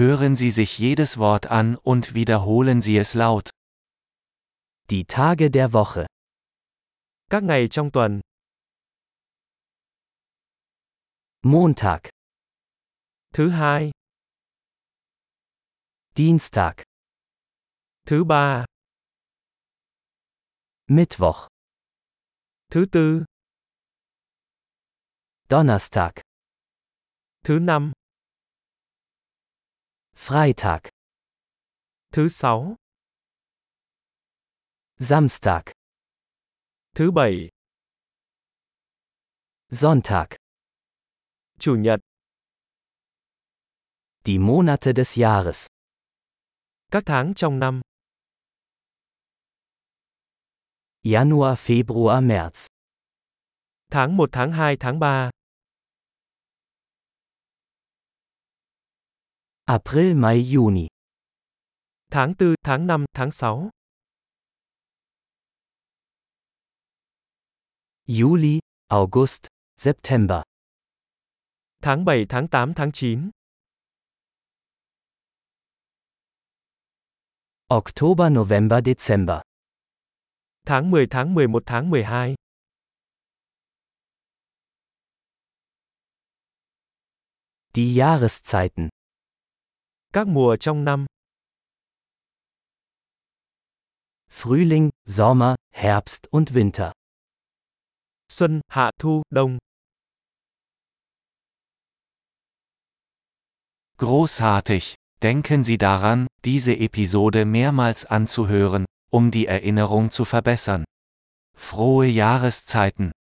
Hören Sie sich jedes Wort an und wiederholen Sie es laut. Die Tage der Woche. Các ngày trong tuần, Montag, thứ hai, Dienstag, thứ ba, Mittwoch, thứ tư, Donnerstag, thứ năm, Freitag, thứ sáu, Samstag, thứ bảy, Sonntag. chủ nhật, Die Monate des Jahres. các tháng trong năm, Januar, Februar, März. tháng 1 tháng 2 tháng 3, April, Mai, Juni. tháng 4, tháng 5, tháng 6, Juli, August, September. tháng 7, tháng 8, tháng 9, Oktober, November, Dezember. tháng 10, tháng 11, tháng 12, Die Jahreszeiten. Các mùa trong năm, Frühling, Sommer, Herbst und Winter. xuân, hạ, thu, đông, Großartig! Denken Sie daran, diese Episode mehrmals anzuhören, um die Erinnerung zu verbessern. Frohe Jahreszeiten!